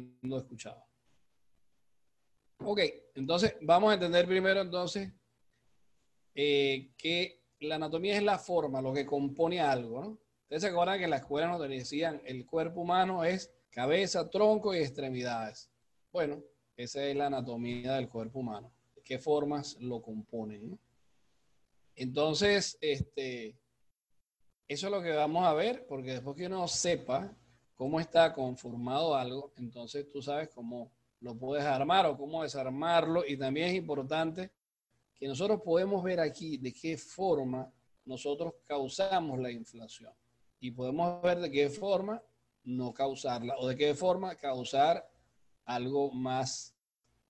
habiendo escuchado. Ok, entonces vamos a entender primero entonces eh, que la anatomía es la forma, lo que compone algo, ¿no? Ustedes se acuerdan que en la escuela nos decían el cuerpo humano es cabeza, tronco y extremidades. Bueno, esa es la anatomía del cuerpo humano. ¿Qué formas lo componen? Entonces, este, eso es lo que vamos a ver, porque después que uno sepa cómo está conformado algo, entonces tú sabes cómo lo puedes armar o cómo desarmarlo. Y también es importante que nosotros podemos ver aquí de qué forma nosotros causamos la inflación. Y podemos ver de qué forma no causarla o de qué forma causar algo más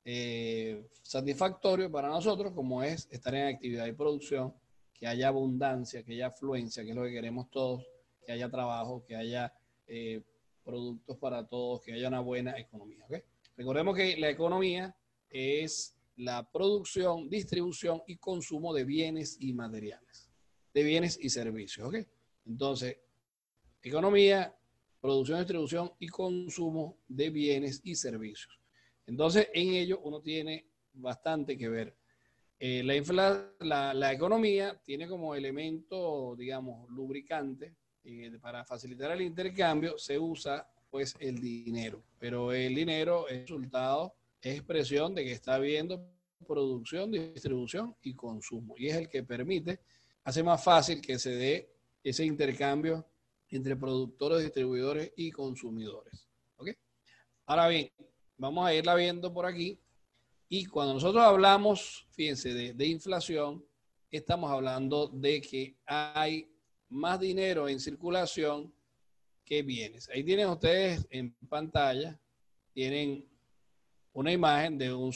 eh, satisfactorio para nosotros, como es estar en actividad y producción, que haya abundancia, que haya afluencia, que es lo que queremos todos, que haya trabajo, que haya eh, productos para todos, que haya una buena economía. Recordemos que la economía es la producción, distribución y consumo de bienes y materiales, de bienes y servicios. Entonces, economía, producción, distribución y consumo de bienes y servicios. Entonces, en ello uno tiene bastante que ver. Eh, la, la, economía tiene como elemento, digamos, lubricante eh, para facilitar el intercambio, se usa pues el dinero, pero el dinero es resultado, es expresión de que está habiendo producción, distribución y consumo, y es el que permite, hace más fácil que se dé ese intercambio entre productores, distribuidores y consumidores. ¿Ok? Ahora bien, vamos a irla viendo por aquí. Y cuando nosotros hablamos, fíjense, de, de inflación, estamos hablando de que hay más dinero en circulación que bienes. Ahí tienen ustedes en pantalla, tienen una imagen de un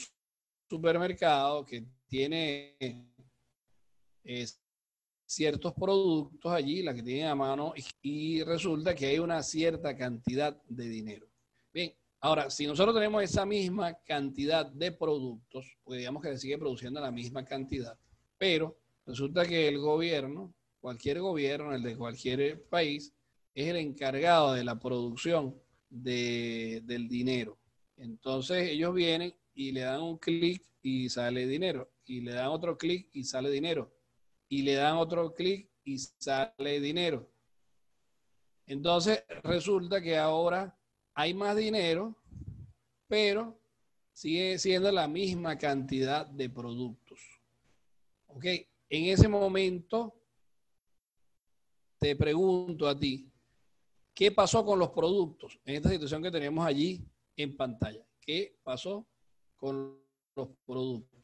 supermercado que tiene ciertos productos allí, la que tienen a mano, y, resulta que hay una cierta cantidad de dinero. Bien, ahora, si nosotros tenemos esa misma cantidad de productos, pues digamos que se sigue produciendo la misma cantidad, pero resulta que el gobierno, cualquier gobierno, el de cualquier país, es el encargado de la producción del dinero. Entonces ellos vienen y le dan un clic y sale dinero, y le dan otro clic y sale dinero, y le dan otro clic y sale dinero. Entonces resulta que ahora hay más dinero, pero sigue siendo la misma cantidad de productos. ¿Ok? En ese momento, te pregunto a ti, ¿qué pasó con los productos en esta situación que tenemos allí en pantalla? ¿Qué pasó con los productos?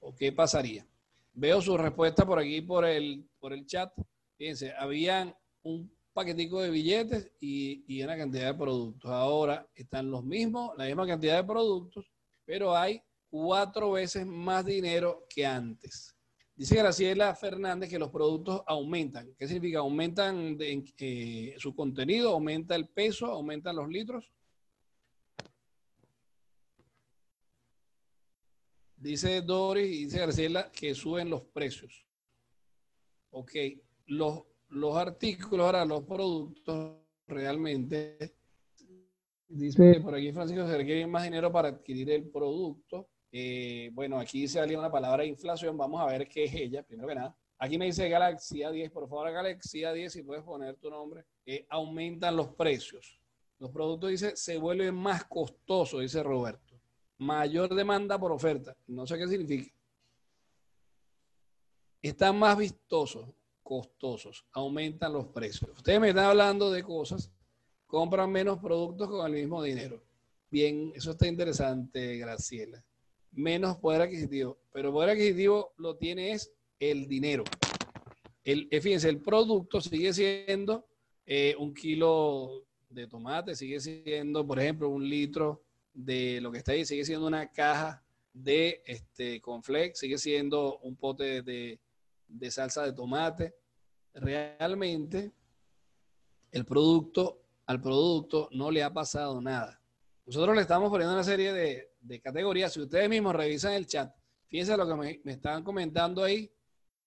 ¿O qué pasaría? Veo su respuesta por aquí, por el, por el chat. Fíjense, habían un paquetico de billetes y, y, una cantidad de productos. Ahora están los mismos, la misma cantidad de productos, pero hay cuatro veces más dinero que antes. Dice Graciela Fernández que los productos aumentan. ¿Qué significa? ¿Aumentan eh, su contenido? ¿Aumenta el peso? ¿Aumentan los litros? Dice Doris y dice Graciela que suben los precios. Ok, los, los artículos, ahora los productos realmente, dice por aquí Francisco, se requiere más dinero para adquirir el producto. Eh, bueno, aquí se alguien una palabra inflación, vamos a ver qué es ella, primero que nada. Aquí me dice Galaxia 10, por favor, Galaxia 10, si puedes poner tu nombre. Eh, aumentan los precios. Los productos, dice, se vuelven más costosos, dice Roberto mayor demanda por oferta. No sé qué significa. Están más vistosos, costosos, aumentan los precios. Ustedes me están hablando de cosas, compran menos productos con el mismo dinero. Bien, eso está interesante, Graciela. Menos poder adquisitivo, pero poder adquisitivo lo tiene es el dinero. El, eh, fíjense, el producto sigue siendo eh, un kilo de tomate, sigue siendo, por ejemplo, un litro de lo que está ahí, sigue siendo una caja de este flex sigue siendo un pote de, de salsa de tomate. Realmente el producto, al producto no le ha pasado nada. Nosotros le estamos poniendo una serie de, de categorías. Si ustedes mismos revisan el chat, fíjense lo que me, me están comentando ahí,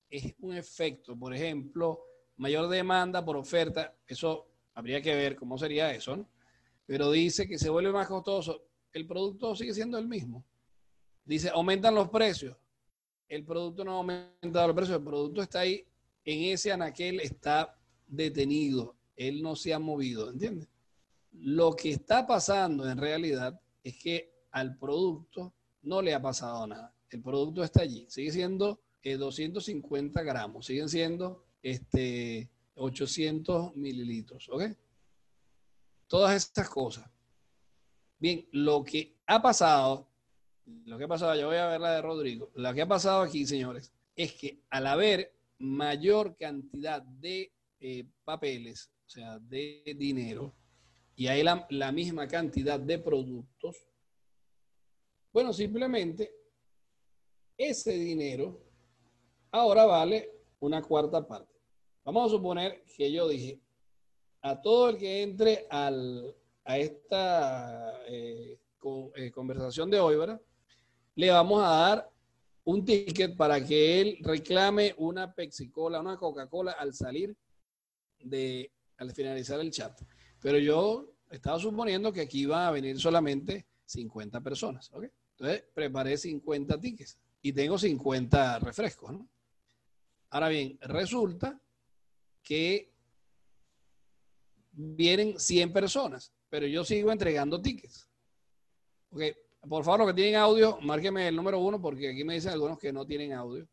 es un efecto. Por ejemplo, mayor demanda por oferta, eso habría que ver cómo sería eso, ¿no? pero dice que se vuelve más costoso. El producto sigue siendo el mismo. Dice, aumentan los precios. El producto no ha aumentado los precios, el producto está ahí, en ese anaquel está detenido, él no se ha movido, ¿entiendes? Lo que está pasando en realidad es que al producto no le ha pasado nada. El producto está allí, sigue siendo 250 eh, gramos, siguen siendo este, 800 mililitros, ¿ok? Todas estas cosas. Bien, lo que ha pasado, lo que ha pasado, yo voy a ver la de Rodrigo, lo que ha pasado aquí, señores, es que al haber mayor cantidad de eh, papeles, o sea, de dinero, y hay la, la misma cantidad de productos, bueno, simplemente ese dinero ahora vale una cuarta parte. Vamos a suponer que yo dije, a todo el que entre al, a esta eh, eh, conversación de hoy, ¿verdad? Le vamos a dar un ticket para que él reclame una Pepsi Cola, una Coca-Cola al salir de, al finalizar el chat. Pero yo estaba suponiendo que aquí iban a venir solamente 50 personas, ¿ok? Entonces preparé 50 tickets y tengo 50 refrescos, ¿no? Ahora bien, resulta que vienen 100 personas, pero yo sigo entregando tickets. Ok, por favor, los que tienen audio, márqueme el número uno, porque aquí me dicen algunos que no tienen audio.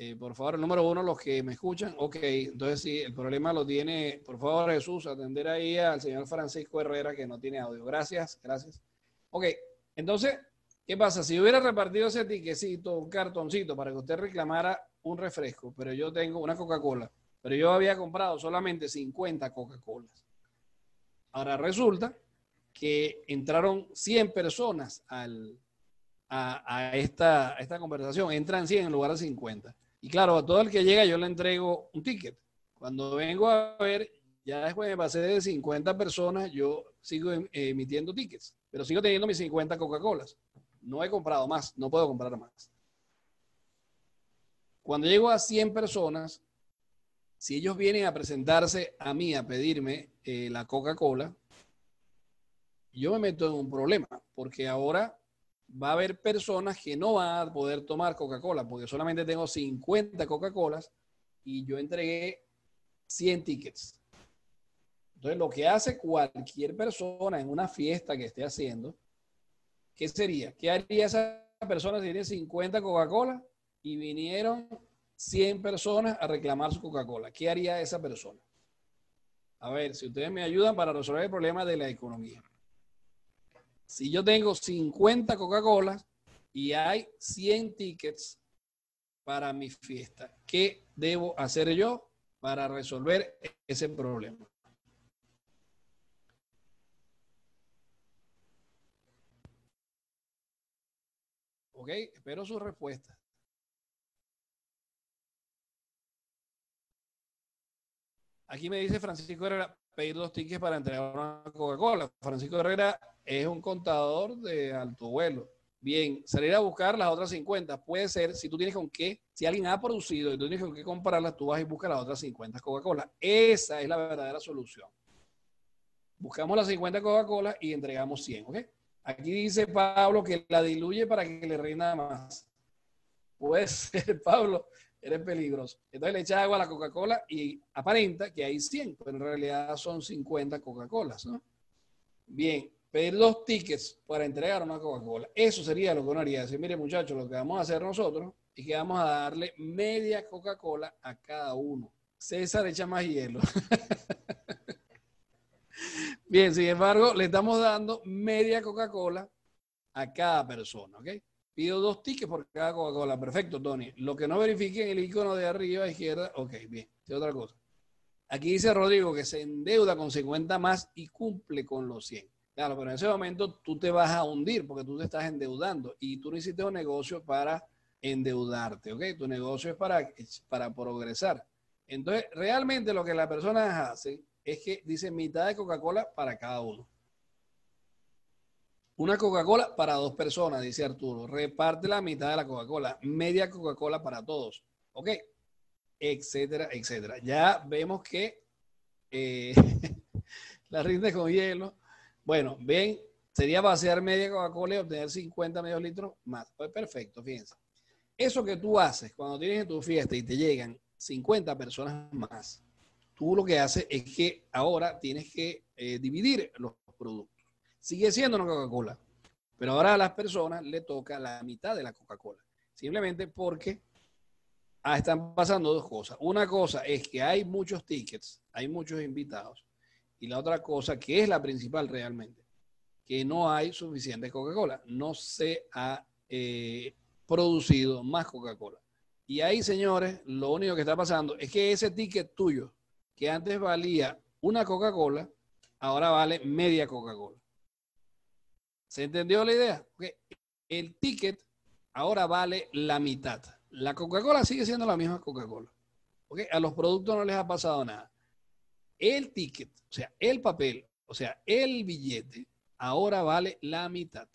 Eh, por favor, número uno, los que me escuchan. Ok, entonces sí, el problema lo tiene, por favor, Jesús, atender ahí al señor Francisco Herrera, que no tiene audio. Gracias, gracias. Ok, entonces, ¿qué pasa? Si hubiera repartido ese tiquecito, un cartoncito, para que usted reclamara un refresco, pero yo tengo una Coca-Cola, pero yo había comprado solamente 50 Coca-Colas. Ahora resulta que entraron 100 personas al, a, esta, esta conversación, entran 100 en lugar de 50. Y claro, a todo el que llega yo le entrego un ticket. Cuando vengo a ver, ya después me pasé de 50 personas, yo sigo em, emitiendo tickets, pero sigo teniendo mis 50 Coca-Colas. No he comprado más, no puedo comprar más. Cuando llego a 100 personas, si ellos vienen a presentarse a mí a pedirme eh, la Coca-Cola, yo me meto en un problema, porque ahora va a haber personas que no van a poder tomar Coca-Cola, porque solamente tengo 50 Coca-Colas y yo entregué 100 tickets. Entonces, lo que hace cualquier persona en una fiesta que esté haciendo, ¿qué sería? ¿Qué haría esa persona si tiene 50 Coca-Cola? y vinieron 100 personas a reclamar su Coca-Cola. ¿Qué haría esa persona? A ver, si ustedes me ayudan para resolver el problema de la economía. Si yo tengo 50 Coca-Colas y hay 100 tickets para mi fiesta, ¿qué debo hacer yo para resolver ese problema? Ok, espero su respuesta. Aquí me dice Francisco Herrera, pedir dos tickets para entregar una Coca-Cola. Francisco Herrera es un contador de alto vuelo. Bien, salir a buscar las otras 50 puede ser si tú tienes con qué, si alguien ha producido y tú tienes con qué comprarlas, tú vas y buscas las otras 50 Coca-Cola. Esa es la verdadera solución. Buscamos las 50 Coca-Cola y entregamos 100, ¿ok? Aquí dice Pablo que la diluye para que le reina más. Puede ser, Pablo, eres peligroso. Entonces le echa agua a la Coca-Cola y aparenta que hay 100, pero en realidad son 50 Coca-Colas, ¿no? Bien, pedir dos tickets para entregar una Coca-Cola. Eso sería lo que uno haría. Decir, mire muchachos, lo que vamos a hacer nosotros es que vamos a darle media Coca-Cola a cada uno. César echa más hielo. Bien, sin embargo, le estamos dando media Coca-Cola a cada persona, ¿ok? Pido dos tickets por cada Coca-Cola. Perfecto, Tony. Lo que no verifique en el icono de arriba a izquierda, ok, bien. Es otra cosa. Aquí dice Rodrigo que se endeuda con 50 más y cumple con los 100. Claro, pero en ese momento tú te vas a hundir porque tú te estás endeudando y tú no hiciste un negocio para endeudarte, ¿ok? Tu negocio es para, para progresar. Entonces, realmente lo que las personas hacen es que dicen mitad de Coca-Cola para cada uno. Una Coca-Cola para dos personas, dice Arturo. Reparte la mitad de la Coca-Cola. Media Coca-Cola para todos. ¿Ok? Etcétera, etcétera. Ya vemos que, eh, la rinde con hielo. Bueno, ven, sería vaciar media Coca-Cola y obtener 50 medios litros más. Pues perfecto, fíjense. Eso que tú haces cuando tienes tu fiesta y te llegan 50 personas más, tú lo que haces es que ahora tienes que eh, dividir los productos. Sigue siendo una Coca-Cola, pero ahora a las personas le toca la mitad de la Coca-Cola. Simplemente porque ah, están pasando dos cosas. Una cosa es que hay muchos tickets, hay muchos invitados. Y la otra cosa, que es la principal realmente, que no hay suficiente Coca-Cola. No se ha eh, producido más Coca-Cola. Y ahí, señores, lo único que está pasando es que ese ticket tuyo, que antes valía una Coca-Cola, ahora vale media Coca-Cola. ¿Se entendió la idea? el ticket ahora vale la mitad. La Coca-Cola sigue siendo la misma Coca-Cola. A los productos no les ha pasado nada. El ticket, o sea, el papel, o sea, el billete, ahora vale la mitad.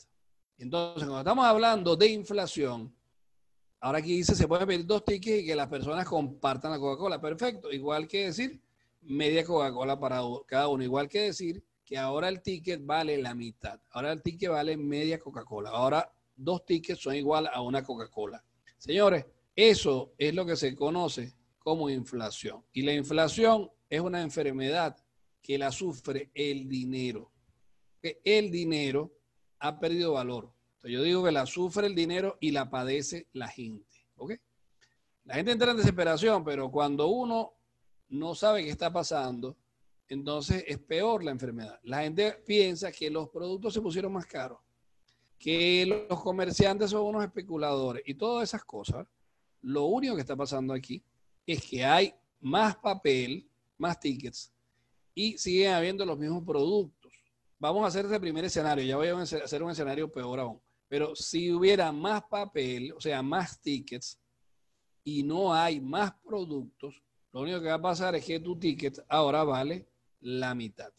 Entonces, cuando estamos hablando de inflación, ahora aquí dice se pueden pedir dos tickets y que las personas compartan la Coca-Cola. Perfecto. Igual que decir media Coca-Cola para cada uno. Igual que decir ahora el ticket vale la mitad. Ahora el ticket vale media Coca-Cola. Ahora dos tickets son igual a una Coca-Cola. Señores, eso es lo que se conoce como inflación. Y la inflación es una enfermedad que la sufre el dinero. El dinero ha perdido valor. yo digo que la sufre el dinero y la padece la gente. La gente entra en desesperación, pero cuando uno no sabe qué está pasando, entonces es peor la enfermedad. La gente piensa que los productos se pusieron más caros que los comerciantes son unos especuladores y todas esas cosas, lo único que está pasando aquí es que hay más papel, más tickets y siguen habiendo los mismos productos. Vamos a hacer ese primer escenario, ya voy a hacer un escenario peor aún. Pero si hubiera más papel, o sea, más tickets, y no hay más productos, lo único que va a pasar es que tu ticket ahora vale la mitad.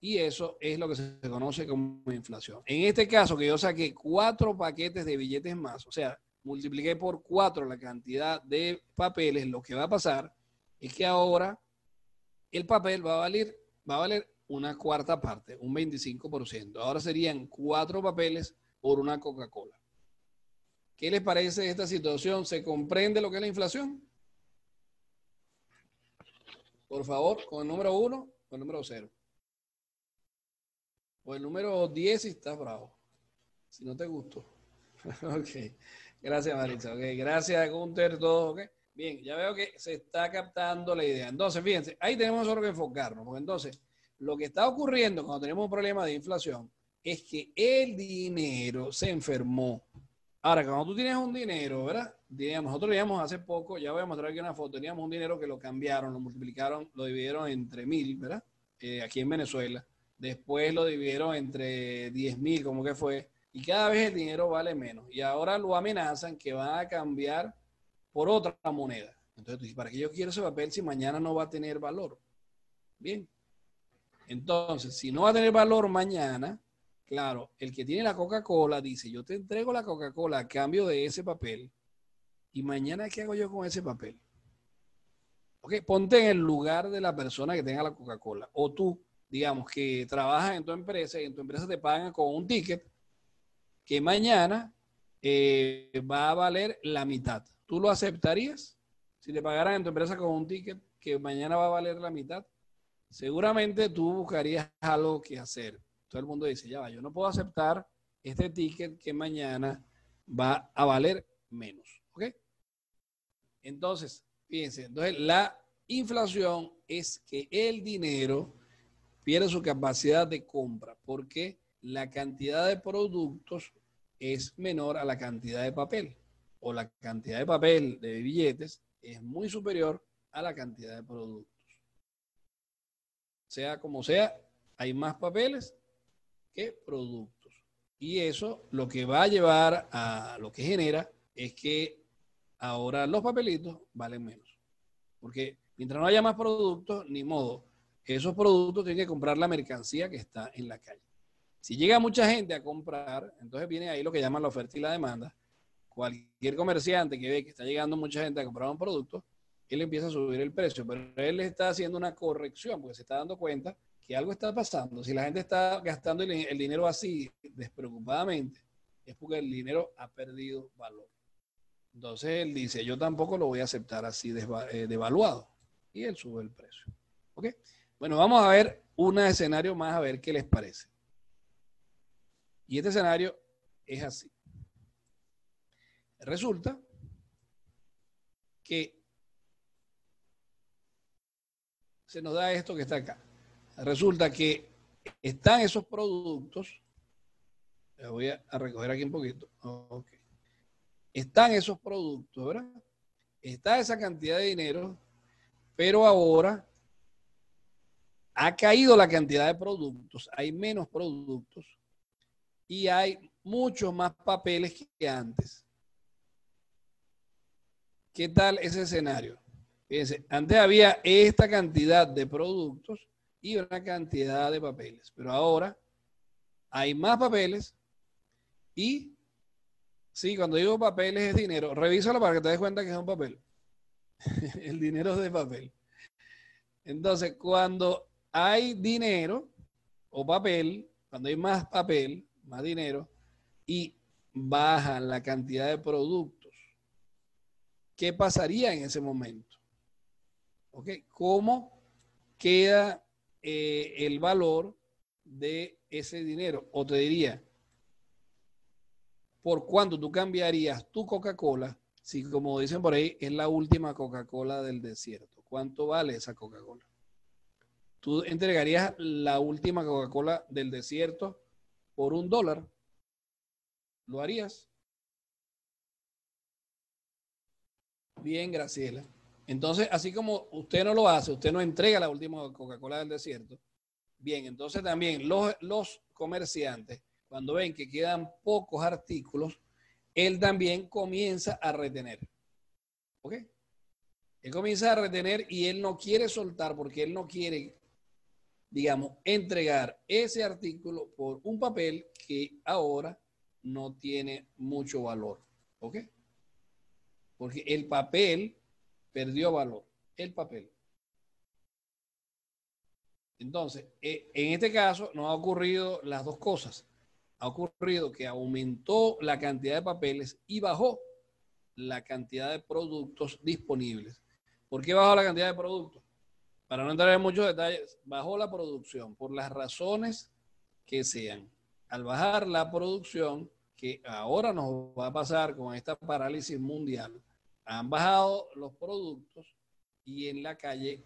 Y eso es lo que se conoce como inflación. En este caso, que yo saqué cuatro paquetes de billetes más, o sea, multipliqué por cuatro la cantidad de papeles, lo que va a pasar es que ahora el papel va a valer, va a valer una cuarta parte, un 25%. Ahora serían cuatro papeles por una Coca-Cola. ¿Qué les parece esta situación? ¿Se comprende lo que es la inflación? Por favor, con el número uno o el número cero. O el número 10 si estás bravo. Si no te gustó. ok. Gracias, Maritza. Ok. Gracias, Gunter. Todo. Ok. Bien, ya veo que se está captando la idea. Entonces, fíjense, ahí tenemos solo que enfocarnos. Porque entonces, lo que está ocurriendo cuando tenemos un problema de inflación es que el dinero se enfermó. Ahora, cuando tú tienes un dinero, ¿verdad? Nosotros teníamos hace poco, ya voy a mostrar aquí una foto, teníamos un dinero que lo cambiaron, lo multiplicaron, lo dividieron entre mil, ¿verdad? Eh, aquí en Venezuela después lo dividieron entre 10 mil, como que fue, y cada vez el dinero vale menos. Y ahora lo amenazan que van a cambiar por otra moneda. Entonces tú dices, ¿para qué yo quiero ese papel si mañana no va a tener valor? Bien. Entonces, si no va a tener valor mañana, claro, el que tiene la Coca-Cola dice, yo te entrego la Coca-Cola a cambio de ese papel, y mañana, ¿qué hago yo con ese papel? Ok, ponte en el lugar de la persona que tenga la Coca-Cola, o tú digamos, que trabajas en tu empresa y en tu empresa te pagan con un ticket que mañana eh, va a valer la mitad. ¿Tú lo aceptarías? Si te pagaran en tu empresa con un ticket que mañana va a valer la mitad, seguramente tú buscarías algo que hacer. Todo el mundo dice, ya va, yo no puedo aceptar este ticket que mañana va a valer menos. ¿Ok? Entonces, fíjense, entonces la inflación es que el dinero pierde su capacidad de compra porque la cantidad de productos es menor a la cantidad de papel o la cantidad de papel de billetes es muy superior a la cantidad de productos. Sea como sea, hay más papeles que productos. Y eso lo que va a llevar a lo que genera es que ahora los papelitos valen menos. Porque mientras no haya más productos, ni modo, esos productos tienen que comprar la mercancía que está en la calle. Si llega mucha gente a comprar, entonces viene ahí lo que llaman la oferta y la demanda. Cualquier comerciante que ve que está llegando mucha gente a comprar un producto, él empieza a subir el precio, pero él está haciendo una corrección porque se está dando cuenta que algo está pasando. Si la gente está gastando el, dinero así, despreocupadamente, es porque el dinero ha perdido valor. Entonces él dice, yo tampoco lo voy a aceptar así eh, devaluado. Y él sube el precio. ¿Ok? Bueno, vamos a ver un escenario más a ver qué les parece. Y este escenario es así. Resulta que se nos da esto que está acá. Resulta que están esos productos. voy a, recoger aquí un poquito. Están esos productos, ¿verdad? Está esa cantidad de dinero, pero ahora ha caído la cantidad de productos, hay menos productos y hay muchos más papeles que antes. ¿Qué tal ese escenario? Fíjense, antes había esta cantidad de productos y una cantidad de papeles, pero ahora hay más papeles y, sí, cuando digo papeles es dinero, revísalo para que te des cuenta que es un papel. El dinero es de papel. Entonces, cuando hay dinero o papel, cuando hay más papel, más dinero, y baja la cantidad de productos, ¿qué pasaría en ese momento? ¿Ok? ¿Cómo queda eh, el valor de ese dinero? O te diría, ¿por cuánto tú cambiarías tu Coca-Cola si, como dicen por ahí, es la última Coca-Cola del desierto? ¿Cuánto vale esa Coca-Cola? ¿Tú entregarías la última Coca-Cola del desierto por un dólar? ¿Lo harías? Bien, Graciela. Entonces, así como usted no lo hace, usted no entrega la última Coca-Cola del desierto, bien, entonces también los, los comerciantes, cuando ven que quedan pocos artículos, él también comienza a retener. ¿Ok? Él comienza a retener y él no quiere soltar porque él no quiere, digamos, entregar ese artículo por un papel que ahora no tiene mucho valor. ¿Ok? Porque el papel perdió valor, el papel. Entonces, eh, en este caso no ha ocurrido las dos cosas. Ha ocurrido que aumentó la cantidad de papeles y bajó la cantidad de productos disponibles. ¿Por qué bajó la cantidad de productos? Para no entrar en muchos detalles, bajó la producción por las razones que sean. Al bajar la producción, que ahora nos va a pasar con esta parálisis mundial, han bajado los productos y en la calle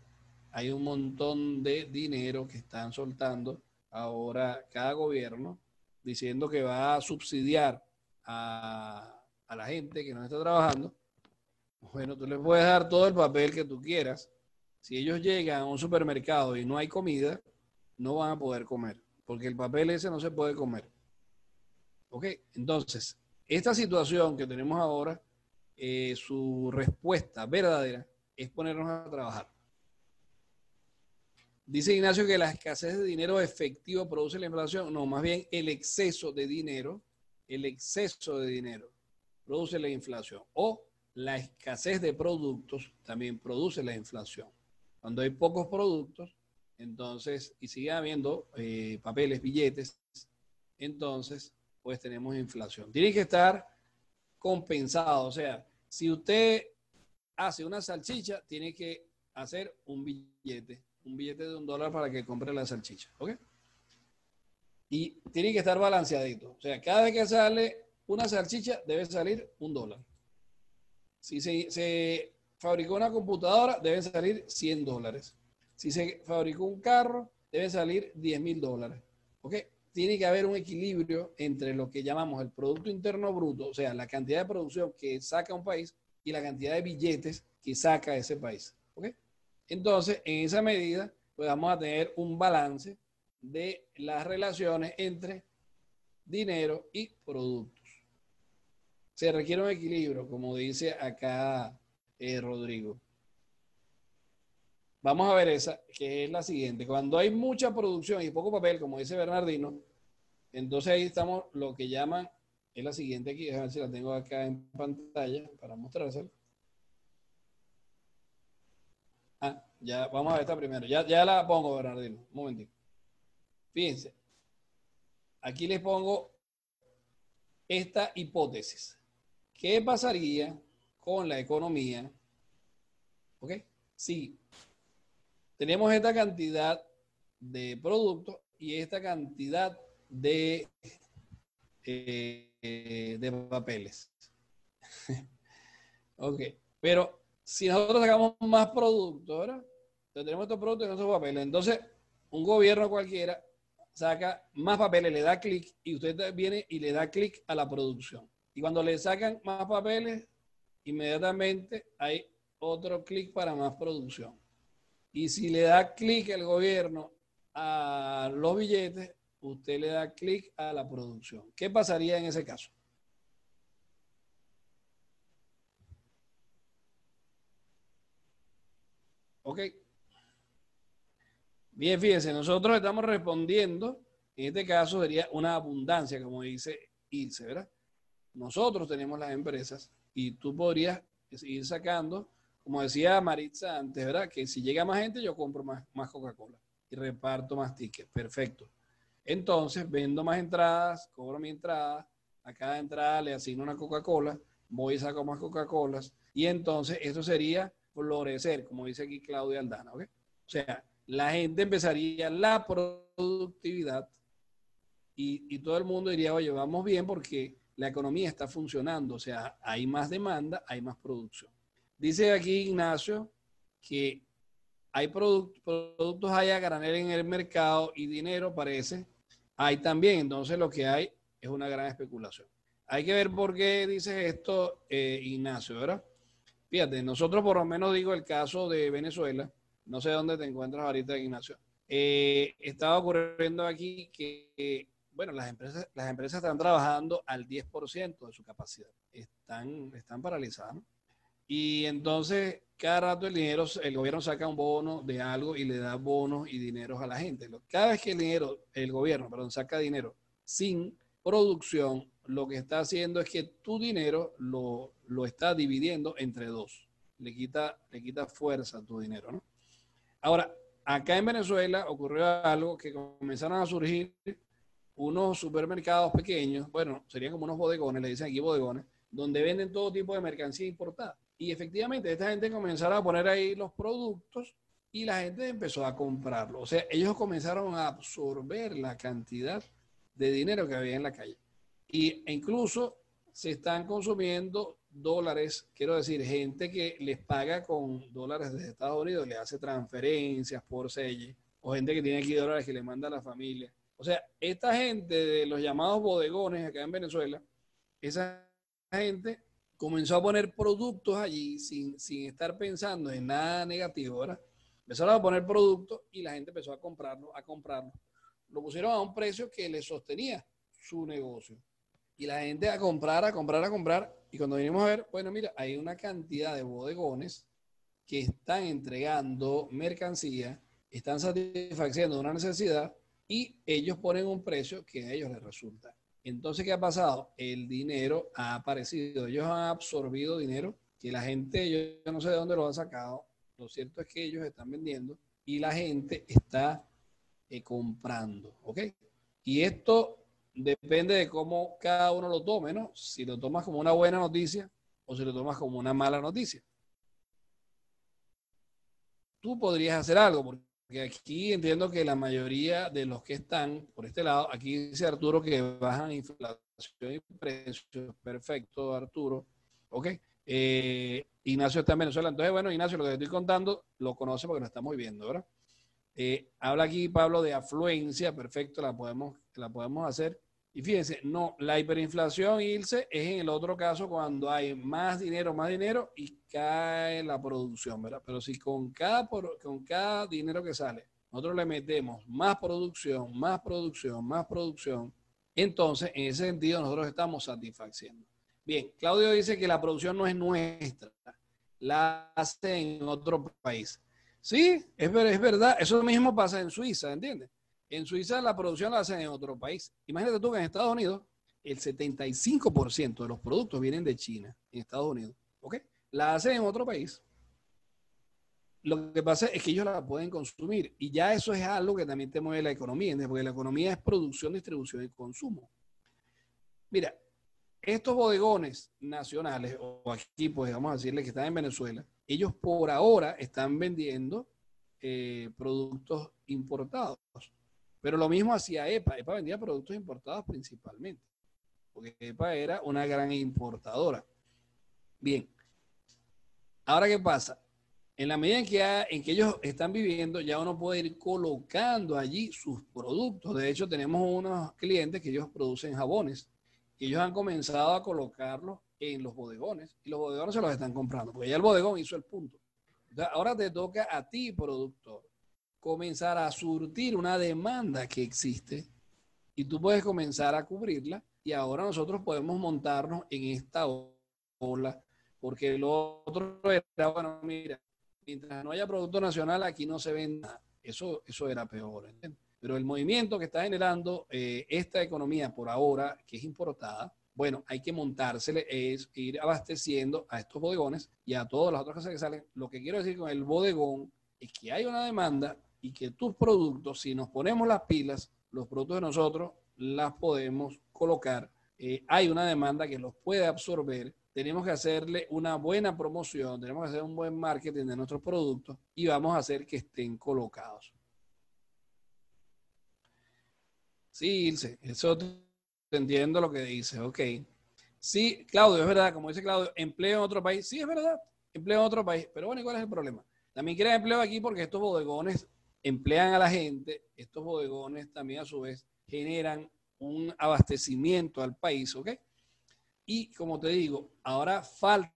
hay un montón de dinero que están soltando ahora cada gobierno diciendo que va a subsidiar a, a la gente que no está trabajando. Bueno, tú les puedes dar todo el papel que tú quieras. Si ellos llegan a un supermercado y no hay comida, no van a poder comer, porque el papel ese no se puede comer. ¿Ok? Entonces, esta situación que tenemos ahora eh, su respuesta verdadera es ponernos a trabajar. Dice Ignacio que la escasez de dinero efectivo produce la inflación. No, más bien el exceso de dinero, el exceso de dinero produce la inflación. O la escasez de productos también produce la inflación. Cuando hay pocos productos, entonces, y sigue habiendo eh, papeles, billetes, entonces, pues tenemos inflación. Tiene que estar compensado. O sea, si usted hace una salchicha, tiene que hacer un billete, un billete de un dólar para que compre la salchicha. ¿Ok? Y tiene que estar balanceadito. O sea, cada vez que sale una salchicha, debe salir un dólar. Si se, fabricó una computadora, deben salir 100 dólares. Si se fabricó un carro, debe salir 10 mil dólares. ¿Ok? tiene que haber un equilibrio entre lo que llamamos el Producto Interno Bruto, o sea, la cantidad de producción que saca un país y la cantidad de billetes que saca ese país. Entonces, en esa medida, pues vamos a tener un balance de las relaciones entre dinero y productos. Se requiere un equilibrio, como dice acá eh, Rodrigo. Vamos a ver esa, que es la siguiente. Cuando hay mucha producción y poco papel, como dice Bernardino, entonces ahí estamos lo que llaman, es la siguiente aquí, a ver si la tengo acá en pantalla para mostrársela. Ah, ya, vamos a ver esta primero. Ya, ya la pongo, Bernardino. Un momentito. Fíjense, aquí les pongo esta hipótesis. ¿Qué pasaría con la economía? ¿Ok? Si tenemos esta cantidad de productos y esta cantidad de, eh, de papeles. ok, pero si nosotros sacamos más productos, ¿verdad? tenemos estos productos y estos papeles. Entonces, un gobierno cualquiera saca más papeles, le da clic y usted viene y le da clic a la producción. Y cuando le sacan más papeles, inmediatamente hay otro clic para más producción. Y si le da clic el gobierno a los billetes, usted le da clic a la producción. ¿Qué pasaría en ese caso? Ok. Bien, fíjense, nosotros estamos respondiendo, en este caso sería una abundancia, como dice Ilse, ¿verdad? Nosotros tenemos las empresas y tú podrías ir sacando, como decía Maritza antes, ¿verdad? Que si llega más gente, yo compro más, más Coca-Cola y reparto más tickets. Perfecto. Entonces, vendo más entradas, cobro mi entrada, a cada entrada le asigno una Coca-Cola, voy y saco más Coca-Colas, y entonces esto sería florecer, como dice aquí Claudia Aldana, ¿ok? O sea, la gente empezaría la productividad y, todo el mundo diría, oye, vamos bien porque la economía está funcionando, o sea, hay más demanda, hay más producción. Dice aquí Ignacio que hay productos hay a granel en el mercado y dinero parece, hay también, entonces lo que hay es una gran especulación. Hay que ver por qué dice esto eh, Ignacio, ¿verdad? Fíjate, nosotros por lo menos digo el caso de Venezuela, no sé dónde te encuentras ahorita, Ignacio. Eh, estaba ocurriendo aquí que, bueno, las empresas, las empresas están trabajando al 10% de su capacidad. Están, están paralizadas. Y entonces, cada rato el dinero, el gobierno saca un bono de algo y le da bonos y dineros a la gente. Cada vez que el dinero, el gobierno, perdón, saca dinero sin producción, lo que está haciendo es que tu dinero lo, lo está dividiendo entre dos. Le quita, le quita fuerza a tu dinero, ¿no? Ahora, acá en Venezuela ocurrió algo que comenzaron a surgir unos supermercados pequeños, bueno, serían como unos bodegones, le dicen aquí bodegones, donde venden todo tipo de mercancía importada. Y efectivamente, esta gente comenzaron a poner ahí los productos y la gente empezó a comprarlo. O sea, ellos comenzaron a absorber la cantidad de dinero que había en la calle. Y, e incluso se están consumiendo dólares, quiero decir, gente que les paga con dólares desde Estados Unidos, le hace transferencias por selle, o gente que tiene aquí dólares que le manda a la familia. O sea, esta gente de los llamados bodegones acá en Venezuela, esa gente comenzó a poner productos allí sin, sin estar pensando en nada negativo, ¿verdad? Empezaron a poner productos y la gente empezó a comprarlo, a comprarlo. Lo pusieron a un precio que le sostenía su negocio. Y la gente a comprar, a comprar, a comprar. Y cuando vinimos a ver, bueno, mira, hay una cantidad de bodegones que están entregando mercancía, están satisfaciendo una necesidad y ellos ponen un precio que a ellos les resulta. Entonces, ¿qué ha pasado? El dinero ha aparecido. Ellos han absorbido dinero que la gente, yo, no sé de dónde lo han sacado. Lo cierto es que ellos están vendiendo y la gente está eh, comprando. ¿Ok? Y esto depende de cómo cada uno lo tome, ¿no? Si lo tomas como una buena noticia o si lo tomas como una mala noticia. Tú podrías hacer algo, porque aquí entiendo que la mayoría de los que están por este lado, aquí dice Arturo que bajan inflación y precios. Perfecto, Arturo. Ok. Eh, Ignacio está en Venezuela. Entonces, bueno, Ignacio, lo que te estoy contando lo conoce porque lo estamos viendo, ¿verdad? Eh, habla aquí Pablo de afluencia, perfecto, la podemos, la podemos hacer. Y fíjense, no, la hiperinflación, Ilse, es en el otro caso cuando hay más dinero, más dinero y cae la producción, ¿verdad? Pero si con cada, con cada dinero que sale, nosotros le metemos más producción, más producción, más producción, entonces en ese sentido nosotros estamos satisfaciendo. Bien, Claudio dice que la producción no es nuestra, la hace en otro país. Sí, es, es verdad, eso mismo pasa en Suiza, ¿entiendes? En Suiza la producción la hacen en otro país. Imagínate tú que en Estados Unidos el 75% de los productos vienen de China, en Estados Unidos. ¿Ok? La hacen en otro país. lo que pasa es que ellos la pueden consumir y ya eso es algo que también te mueve la economía, porque la economía es producción, distribución y consumo. Mira, estos bodegones nacionales, o aquí pues vamos a decirle que están en Venezuela, ellos por ahora están vendiendo eh, productos importados. Pero lo mismo hacía EPA. EPA vendía productos importados principalmente, porque EPA era una gran importadora. Bien. Ahora, ¿qué pasa? En la medida en que, ellos están viviendo, ya uno puede ir colocando allí sus productos. De hecho, tenemos unos clientes que ellos producen jabones y ellos han comenzado a colocarlos en los bodegones y los bodegones se los están comprando, porque ya el bodegón hizo el punto. ahora te toca a ti, productor, comenzar a surtir una demanda que existe y tú puedes comenzar a cubrirla y ahora nosotros podemos montarnos en esta ola porque lo otro era, bueno, mira, mientras no haya producto nacional, aquí no se venda. Eso, eso era peor. Pero el movimiento que está generando eh, esta economía por ahora, que es importada, bueno, hay que montársele, es ir abasteciendo a estos bodegones y a todas las otras cosas que salen. Lo que quiero decir con el bodegón es que hay una demanda y que tus productos, si nos ponemos las pilas, los productos de nosotros las podemos colocar. Eh, hay una demanda que los puede absorber tenemos que hacerle una buena promoción, tenemos que hacer un buen marketing de nuestros productos y vamos a hacer que estén colocados. Sí, Ilse, eso te entiendo lo que dice, ok. Sí, Claudio, es verdad, como dice Claudio, empleo en otro país, sí, es verdad, empleo en otro país, pero bueno, ¿y cuál es el problema? También quieren empleo aquí porque estos bodegones emplean a la gente, estos bodegones también a su vez generan un abastecimiento al país, ¿ok? Y como te digo, ahora falta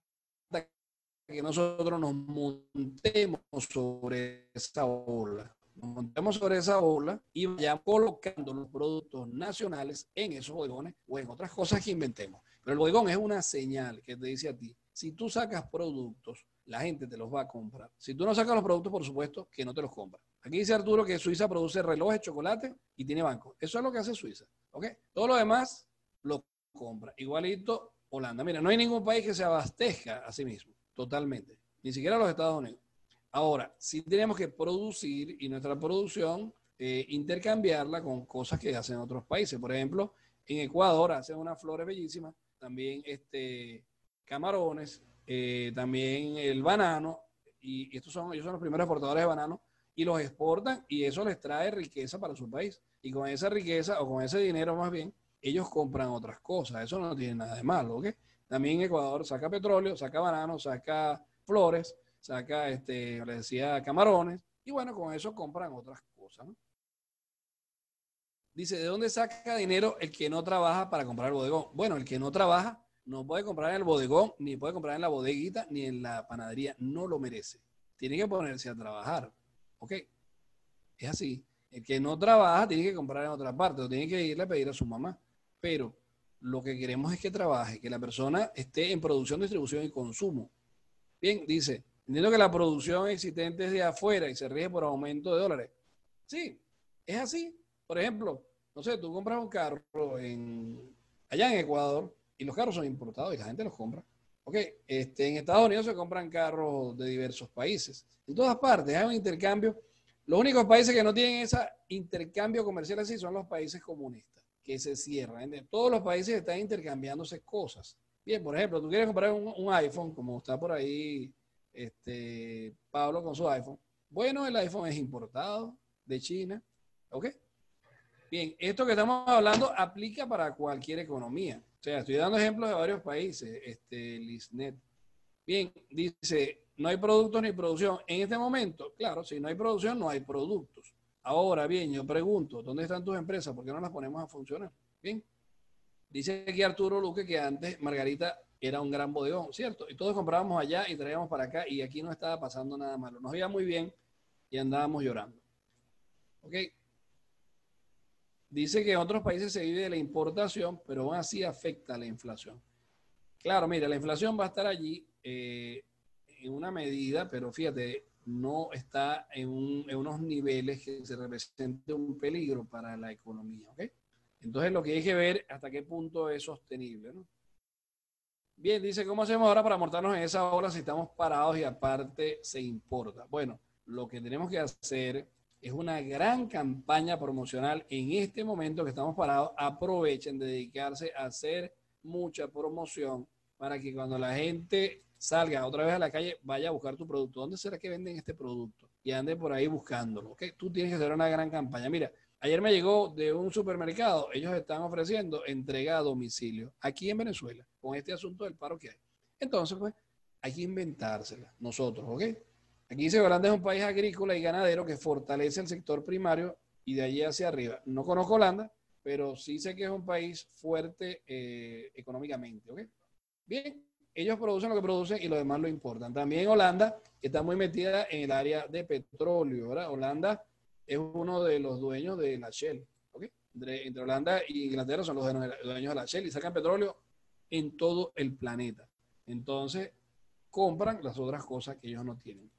que nosotros nos montemos sobre esa ola. Nos montemos sobre esa ola y vayamos colocando los productos nacionales en esos bodegones o en otras cosas que inventemos. Pero el bodegón es una señal que te dice a ti, si tú sacas productos, la gente te los va a comprar. Si tú no sacas los productos, por supuesto que no te los compra. Aquí dice Arturo que Suiza produce relojes, chocolate y tiene banco. Eso es lo que hace Suiza. ¿ok? Todo lo demás lo compra. Igualito Holanda. Mira, no hay ningún país que se abastezca a sí mismo, totalmente. Ni siquiera los Estados Unidos. Ahora, sí tenemos que producir y nuestra producción eh, intercambiarla con cosas que hacen otros países. Por ejemplo, en Ecuador hacen unas flores bellísimas, también este, camarones, eh, también el banano, y estos son, ellos son los primeros exportadores de banano, y los exportan y eso les trae riqueza para su país. Y con esa riqueza, o con ese dinero más bien, ellos compran otras cosas. Eso no tiene nada de malo, ¿ok? También Ecuador saca petróleo, saca bananos, saca flores, saca, este, le decía, camarones, y bueno, con eso compran otras cosas. Dice, ¿de dónde saca dinero el que no trabaja para comprar el bodegón? Bueno, el que no trabaja no puede comprar en el bodegón, ni puede comprar en la bodeguita, ni en la panadería. No lo merece. Tiene que ponerse a trabajar. ¿Ok? Es así. El que no trabaja tiene que comprar en otra parte, o tiene que irle a pedir a su mamá pero lo que queremos es que trabaje, que la persona esté en producción, distribución y consumo. Bien, dice, entiendo que la producción existente es de afuera y se rige por aumento de dólares. Sí, es así. Por ejemplo, no sé, tú compras un carro allá en Ecuador y los carros son importados y la gente los compra. Ok, este, en Estados Unidos se compran carros de diversos países. En todas partes hay un intercambio. Los únicos países que no tienen ese intercambio comercial así son los países comunistas que se cierra. Todos los países están intercambiándose cosas. Bien, por ejemplo, tú quieres comprar un, iPhone, como está por ahí este, Pablo con su iPhone. Bueno, el iPhone es importado de China. ¿Ok? Bien, esto que estamos hablando aplica para cualquier economía. O sea, estoy dando ejemplos de varios países. Este, Lisnet. Bien, dice, no hay productos ni producción. En este momento, claro, si no hay producción, no hay productos. Ahora bien, yo pregunto, ¿dónde están tus empresas? ¿Por qué no las ponemos a funcionar? Bien. Dice aquí Arturo Luque que antes Margarita era un gran bodegón, ¿cierto? Y todos comprábamos allá y traíamos para acá y aquí no estaba pasando nada malo. Nos iba muy bien y andábamos llorando. ¿Ok? Dice que en otros países se vive de la importación, pero aún así afecta la inflación. Claro, mira, la inflación va a estar allí eh, en una medida, pero fíjate, no está en, unos niveles que se represente un peligro para la economía. Entonces lo que hay que ver hasta qué punto es sostenible. Bien, dice, ¿cómo hacemos ahora para montarnos en esa ola si estamos parados y aparte se importa? Bueno, lo que tenemos que hacer es una gran campaña promocional en este momento que estamos parados. Aprovechen de dedicarse a hacer mucha promoción para que cuando la gente salga otra vez a la calle, vaya a buscar tu producto. ¿Dónde será que venden este producto? Y ande por ahí buscándolo. ¿okay? Tú tienes que hacer una gran campaña. Mira, ayer me llegó de un supermercado, ellos están ofreciendo entrega a domicilio aquí en Venezuela, con este asunto del paro que hay. Entonces, pues, hay que inventársela nosotros, ¿ok? Aquí dice Holanda es un país agrícola y ganadero que fortalece el sector primario y de allí hacia arriba. No conozco Holanda, pero sí sé que es un país fuerte eh, económicamente, ¿ok? Bien, ellos producen lo que producen y lo demás lo importan. También Holanda está muy metida en el área de petróleo. Holanda es uno de los dueños de la Shell, ¿ok? Entre, Holanda y Inglaterra son los dueños de la Shell y sacan petróleo en todo el planeta. Entonces, compran las otras cosas que ellos no tienen.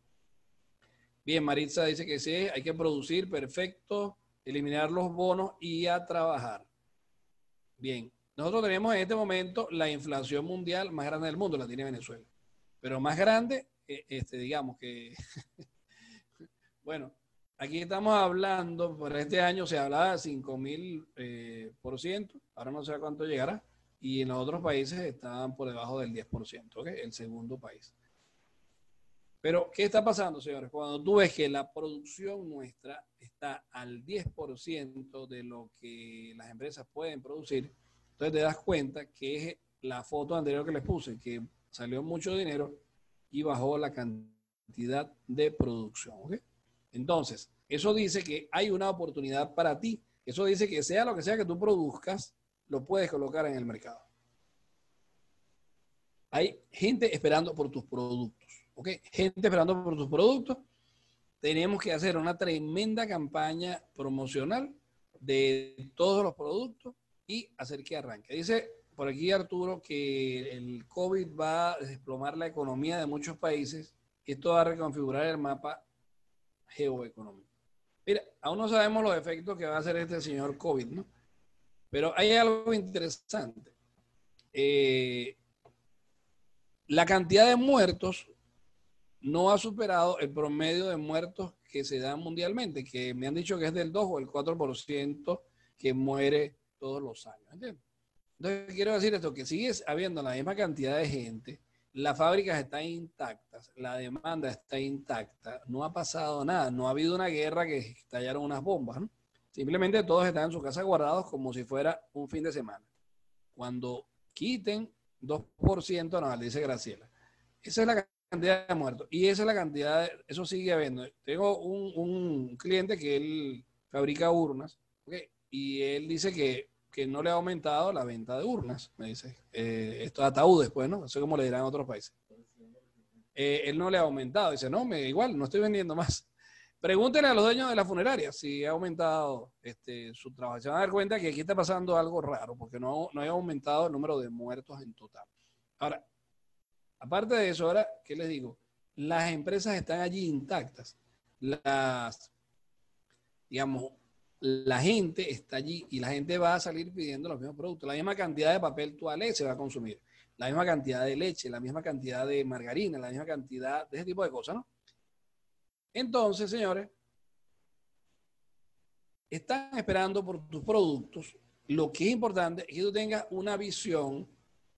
Bien, Maritza dice que sí, hay que producir, perfecto, eliminar los bonos y a trabajar. Bien, nosotros tenemos en este momento la inflación mundial más grande del mundo, la tiene Venezuela. Pero más grande, eh, este, digamos que, bueno, aquí estamos hablando, por este año se hablaba de 5 mil eh, por ciento, ahora no sé a cuánto llegará, y en los otros países estaban por debajo del 10%, ¿ok? El segundo país. Pero, ¿qué está pasando, señores? Cuando tú ves que la producción nuestra está al 10% de lo que las empresas pueden producir, entonces te das cuenta que es la foto anterior que les puse, que salió mucho dinero y bajó la cantidad de producción. Entonces, eso dice que hay una oportunidad para ti. Eso dice que sea lo que sea que tú produzcas, lo puedes colocar en el mercado. Hay gente esperando por tus productos. ¿Ok? Gente esperando por tus productos. Tenemos que hacer una tremenda campaña promocional de todos los productos y hacer que arranque. Dice por aquí Arturo que el COVID va a desplomar la economía de muchos países y esto va a reconfigurar el mapa geoeconómico. Mira, aún no sabemos los efectos que va a hacer este señor COVID, ¿no? Pero hay algo interesante. Eh, la cantidad de muertos no ha superado el promedio de muertos que se dan mundialmente, que me han dicho que es del 2 o el 4% que muere todos los años. ¿entiendes? Entonces, quiero decir esto, que sigue habiendo la misma cantidad de gente, las fábricas están intactas, la demanda está intacta, no ha pasado nada, no ha habido una guerra que estallaron unas bombas. Simplemente todos están en su casa guardados como si fuera un fin de semana. Cuando quiten 2%, no, dice Graciela. Esa es la cantidad de muertos. Y esa es la cantidad, de, eso sigue habiendo. Tengo un, un cliente que él fabrica urnas, y él dice que, que, no le ha aumentado la venta de urnas, me dice. Eh, estos ataúdes, pues, ¿no? Eso como le dirán en otros países. Eh, él no le ha aumentado. Dice, no, me, igual, no estoy vendiendo más. Pregúntenle a los dueños de la funeraria si ha aumentado este, su trabajo. Se van a dar cuenta que aquí está pasando algo raro, porque no, no ha aumentado el número de muertos en total. Ahora, aparte de eso, ahora, ¿qué les digo? Las empresas están allí intactas. Las, digamos, la gente está allí y la gente va a salir pidiendo los mismos productos. La misma cantidad de papel toalé se va a consumir, la misma cantidad de leche, la misma cantidad de margarina, la misma cantidad de ese tipo de cosas, ¿no? Entonces, señores, están esperando por tus productos. Lo que es importante es que tú tengas una visión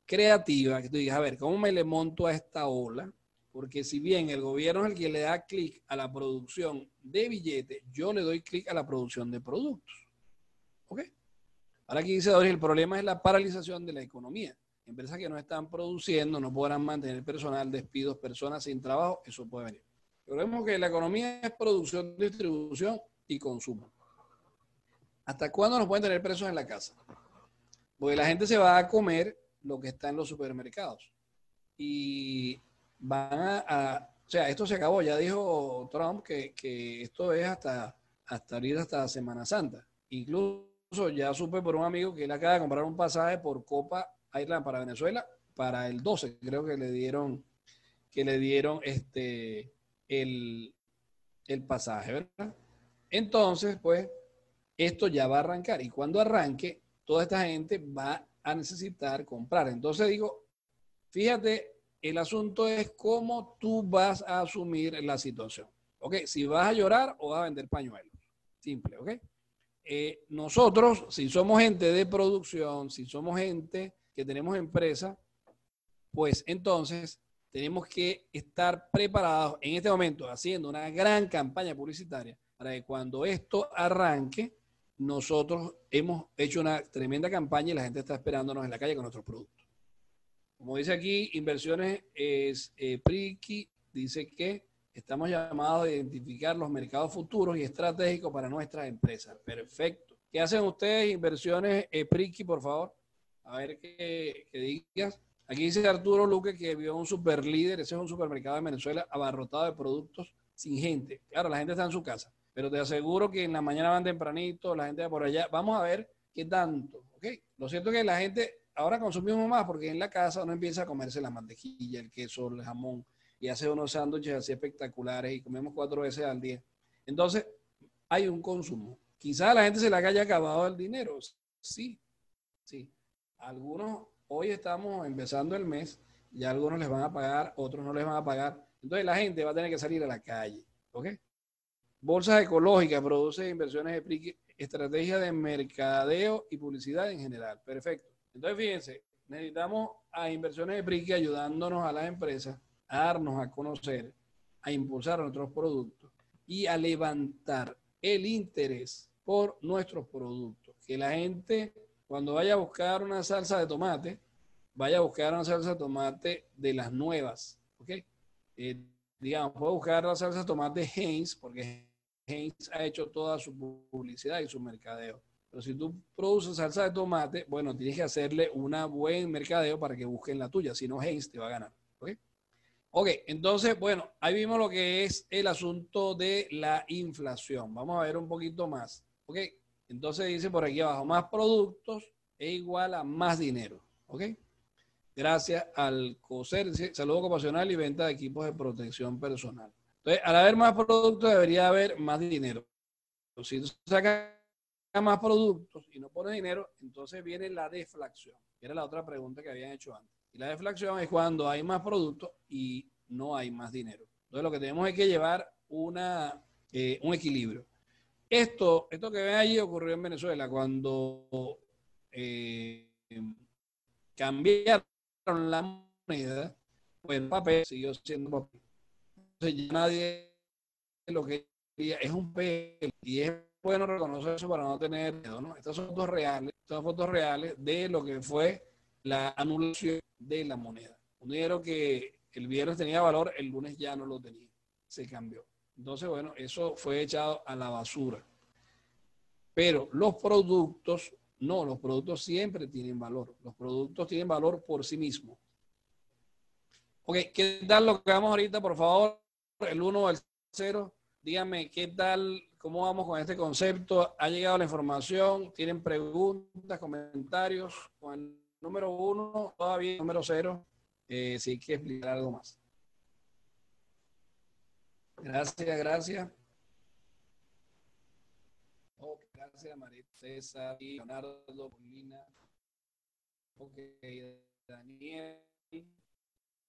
creativa, que tú digas, a ver, ¿cómo me le monto a esta ola? Porque si bien el gobierno es el que le da clic a la producción de billetes, yo le doy clic a la producción de productos. ¿Ok? Ahora aquí dice Doris, el problema es la paralización de la economía. Empresas que no están produciendo no podrán mantener personal, despidos, personas sin trabajo, eso puede venir. Pero que la economía es producción, distribución y consumo. ¿Hasta cuándo nos pueden tener presos en la casa? Porque la gente se va a comer lo que está en los supermercados. Y van a, o sea, esto se acabó, ya dijo Trump que, que esto es hasta, hasta ahorita, hasta Semana Santa. Incluso ya supe por un amigo que él acaba de comprar un pasaje por Copa Island para Venezuela para el 12, creo que le dieron, que le dieron este, el, el pasaje, ¿verdad? Entonces, pues, esto ya va a arrancar y cuando arranque, toda esta gente va a necesitar comprar. Entonces digo, Fíjate, el asunto es cómo tú vas a asumir la situación. ¿Ok? Si vas a llorar o a vender pañuelos. Simple, ¿ok? Eh, nosotros, si somos gente de producción, si somos gente que tenemos empresa, pues entonces tenemos que estar preparados en este momento haciendo una gran campaña publicitaria para que cuando esto arranque, nosotros hemos hecho una tremenda campaña y la gente está esperándonos en la calle con nuestros productos. Como dice aquí, inversiones es eh, Priki, dice que estamos llamados a identificar los mercados futuros y estratégicos para nuestras empresas. Perfecto. ¿Qué hacen ustedes? Inversiones eh, Priki, por favor. A ver qué, digas. Aquí dice Arturo Luque que vio un super líder, ese es un supermercado de Venezuela abarrotado de productos sin gente. Claro, la gente está en su casa, pero te aseguro que en la mañana van tempranito, la gente va por allá. Vamos a ver qué tanto, ¿ok? Lo cierto es que la gente ahora consumimos más porque en la casa uno empieza a comerse la mantequilla, el queso, el jamón y hace unos sándwiches así espectaculares y comemos cuatro veces al día. Entonces, hay un consumo. Quizás a la gente se le haya acabado el dinero. Sí, sí. Algunos hoy estamos empezando el mes, ya algunos les van a pagar, otros no les van a pagar. Entonces la gente va a tener que salir a la calle. ¿Ok? Bolsas ecológicas, produce inversiones de estrategia de mercadeo y publicidad en general. Perfecto. Entonces fíjense, necesitamos a inversiones de PRIQUE ayudándonos a las empresas a darnos a conocer, a impulsar nuestros productos y a levantar el interés por nuestros productos. Que la gente cuando vaya a buscar una salsa de tomate, vaya a buscar una salsa de tomate de las nuevas, ¿ok? Eh, digamos, puede buscar la salsa de tomate Heinz, porque Heinz ha hecho toda su publicidad y su mercadeo. Pero si tú produces salsa de tomate, bueno, tienes que hacerle una buen mercadeo para que busquen la tuya, si no Heinz te va a ganar, ¿ok? Ok, entonces, bueno, ahí vimos lo que es el asunto de la inflación. Vamos a ver un poquito más, ¿ok? Entonces dice por aquí abajo, más productos es igual a más dinero. ¿Ok? Gracias al COSER, saludo ocupacional y venta de equipos de protección personal. Entonces, al haber más productos, debería haber más dinero. Si tú sacas más productos y no pones dinero, entonces viene la deflación. Era la otra pregunta que habían hecho antes. Y la deflación es cuando hay más productos y no hay más dinero. Entonces, lo que tenemos es que llevar una, eh, un equilibrio. Esto, esto que ven allí ocurrió en Venezuela cuando eh, cambiaron la moneda, pues el papel siguió siendo papel. Ya nadie lo que es un papel y es bueno reconocer eso para no tener miedo, ¿no? Estas son fotos reales, estas fotos reales de lo que fue la anulación de la moneda. Un dinero que el viernes tenía valor, el lunes ya no lo tenía, se cambió. Entonces, bueno, eso fue echado a la basura. Pero los productos, no, los productos siempre tienen valor. Los productos tienen valor por sí mismos. Ok, ¿qué tal lo que vamos ahorita, por favor? El 1 o el 0. Díganme, ¿qué tal? ¿Cómo vamos con este concepto? ¿Ha llegado la información? ¿Tienen preguntas, comentarios? Con el número 1, todavía el número 0. Eh, si hay que explicar algo más. Gracias, gracias. gracias María César, Leonardo, Paulina. Ok, Daniel.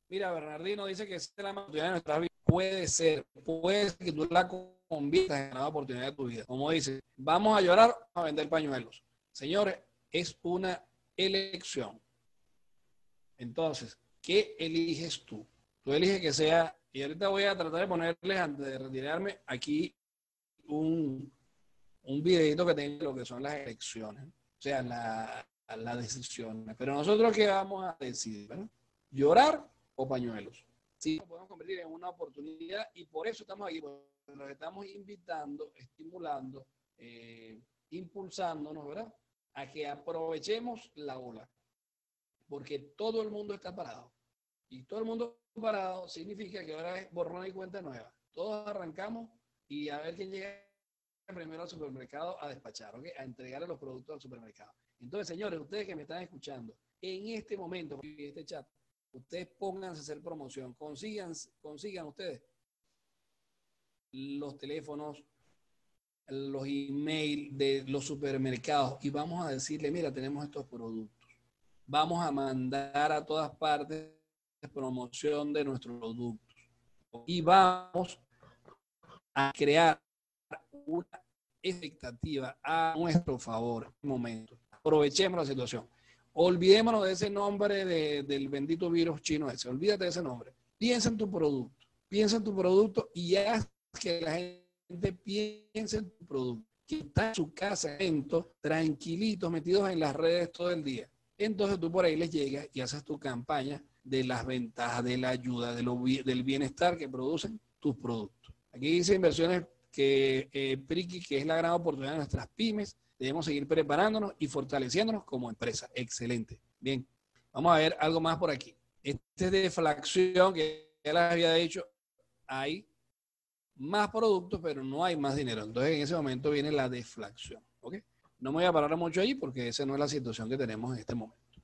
Mira, Bernardino dice que es la oportunidad de nuestra vida. Puede ser, puede ser que tú la conviertas en la oportunidad de tu vida. Como dice, vamos a llorar a vender pañuelos. Señores, es una elección. Entonces, ¿qué eliges tú? Tú eliges que sea y ahorita voy a tratar de ponerles, antes de retirarme, aquí un, un videito que tenga lo que son las elecciones, o sea, las la decisiones. Pero nosotros, ¿qué vamos a decidir? ¿Llorar o pañuelos? Sí, nos podemos convertir en una oportunidad y por eso estamos aquí, nos estamos invitando, estimulando, eh, impulsándonos, ¿verdad? A que aprovechemos la ola, porque todo el mundo está parado. Y todo el mundo parado significa que ahora es borrón y cuenta nueva. Todos arrancamos y a ver quién llega primero al supermercado a despachar, ¿ok? A entregarle los productos al supermercado. Entonces, señores, ustedes que me están escuchando, en este momento, en este chat, ustedes pónganse a hacer promoción, consigan, consigan ustedes los teléfonos, los emails de los supermercados y vamos a decirle, mira, tenemos estos productos. Vamos a mandar a todas partes promoción de nuestros productos. Y vamos a crear una expectativa a nuestro favor en este momento. Aprovechemos la situación. Olvidémonos de ese nombre del bendito virus chino ese. Olvídate de ese nombre. Piensa en tu producto. Piensa en tu producto y haz que la gente piense en tu producto. Que está en su casa, tranquilitos, metidos en las redes todo el día. Entonces tú por ahí les llegas y haces tu campaña de las ventajas, de la ayuda, de lo, del bienestar que producen tus productos. Aquí dice inversiones que eh, Priki, que es la gran oportunidad de nuestras pymes, debemos seguir preparándonos y fortaleciéndonos como empresa. Excelente. Bien, vamos a ver algo más por aquí. Este es deflación que ya les había dicho, hay más productos, pero no hay más dinero. Entonces en ese momento viene la deflación. ¿ok? No me voy a parar mucho ahí porque esa no es la situación que tenemos en este momento.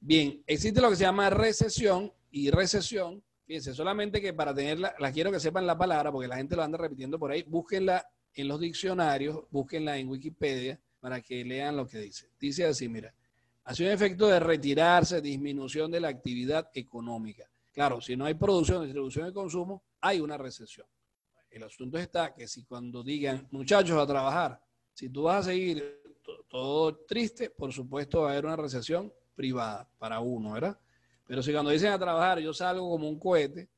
Bien, existe lo que se llama recesión y recesión. Fíjense, solamente que para tenerla, la quiero que sepan la palabra porque la gente lo anda repitiendo por ahí. Búsquenla en los diccionarios, búsquenla en Wikipedia para que lean lo que dice. Dice así, mira, hace un efecto de retirarse, disminución de la actividad económica. Claro, si no hay producción, distribución y consumo, hay una recesión. El asunto está que si cuando digan, muchachos, a trabajar, si tú vas a seguir todo triste, por supuesto va a haber una recesión privada para uno, ¿verdad? Pero si cuando dicen a trabajar yo salgo como un cohete,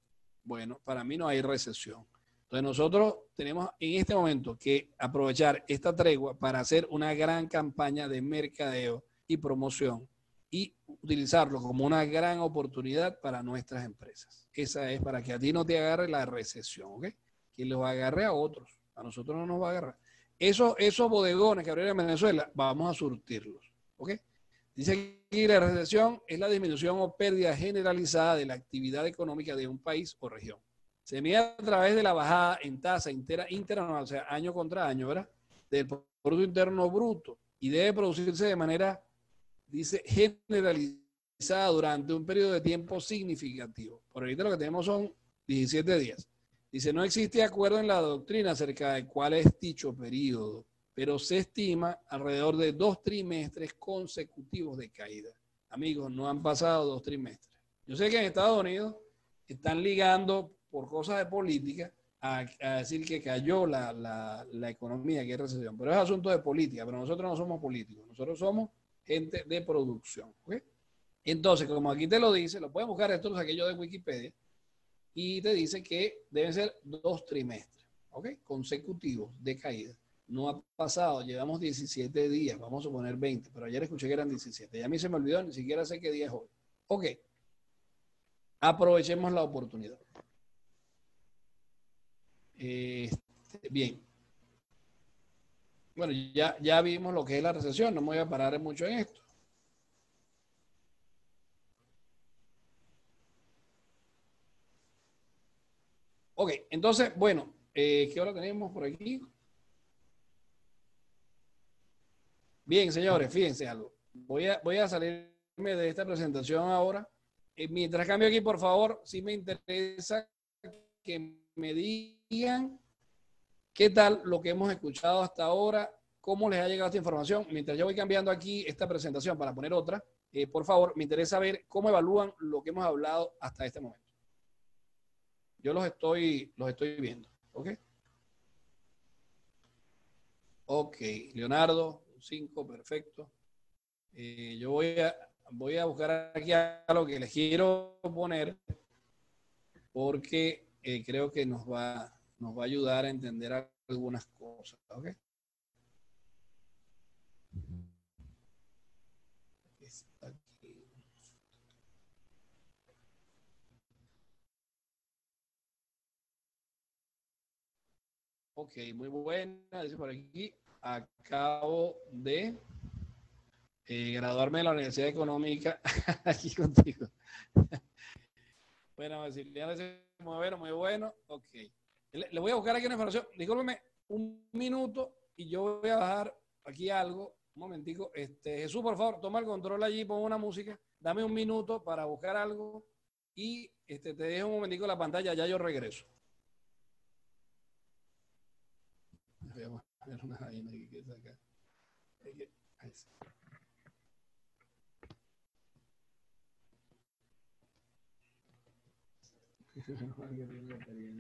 bueno, para mí no hay recesión. Entonces nosotros tenemos en este momento que aprovechar esta tregua para hacer una gran campaña de mercadeo y promoción y utilizarlo como una gran oportunidad para nuestras empresas. Esa es para que a ti no te agarre la recesión, ¿ok? Que los agarre a otros. A nosotros no nos va a agarrar. Esos, esos bodegones que abrieron en Venezuela, vamos a surtirlos. ¿Ok? Dice que la recesión es la disminución o pérdida generalizada de la actividad económica de un país o región. Se mide a través de la bajada en tasa interanual, o sea, año contra año, ¿verdad? Del Producto Interno Bruto y debe producirse de manera, dice, generalizada durante un periodo de tiempo significativo. Por ahorita lo que tenemos son 17 días. Dice, no existe acuerdo en la doctrina acerca de cuál es dicho periodo, pero se estima alrededor de dos trimestres consecutivos de caída. Amigos, no han pasado dos trimestres. Yo sé que en Estados Unidos están ligando por cosas de política a, decir que cayó la, la, economía, que es recesión, pero es asunto de política, pero nosotros no somos políticos, nosotros somos gente de producción. Entonces, como aquí te lo dice, lo pueden buscar, esto lo saqué yo de Wikipedia, y te dice que deben ser dos trimestres, ¿ok? Consecutivos de caída. No ha pasado, llevamos 17 días, vamos a poner 20, pero ayer escuché que eran 17. Y a mí se me olvidó, ni siquiera sé qué día es hoy. Ok, aprovechemos la oportunidad. Este, bien. Bueno, ya, ya vimos lo que es la recesión, no me voy a parar mucho en esto. Ok, entonces, bueno, eh, ¿qué hora tenemos por aquí? Bien, señores, fíjense algo. Voy a, voy a salirme de esta presentación ahora. Eh, mientras cambio aquí, por favor, si me interesa que me digan qué tal lo que hemos escuchado hasta ahora, cómo les ha llegado esta información. Mientras yo voy cambiando aquí esta presentación para poner otra, eh, por favor, me interesa ver cómo evalúan lo que hemos hablado hasta este momento. Yo los estoy, los estoy viendo. ¿Ok? Ok, Leonardo, 5, perfecto. Eh, yo voy a, voy a buscar aquí algo que les quiero poner porque creo que nos va, nos va a ayudar a entender algunas cosas. ¿Ok? Ok, muy buena. Dice por aquí, acabo de eh, graduarme de la Universidad Económica aquí contigo. Bueno, Silvia dice, bueno, muy bueno. Ok. Le, voy a buscar aquí una información. Discúlpeme un minuto y yo voy a bajar aquí algo. Un momentico. Este, Jesús, por favor, toma el control allí, pon una música. Dame un minuto para buscar algo y este, te dejo un momentico la pantalla, ya yo regreso. Voy a ver una vaina que sacar. Se enojaría bien la tarea.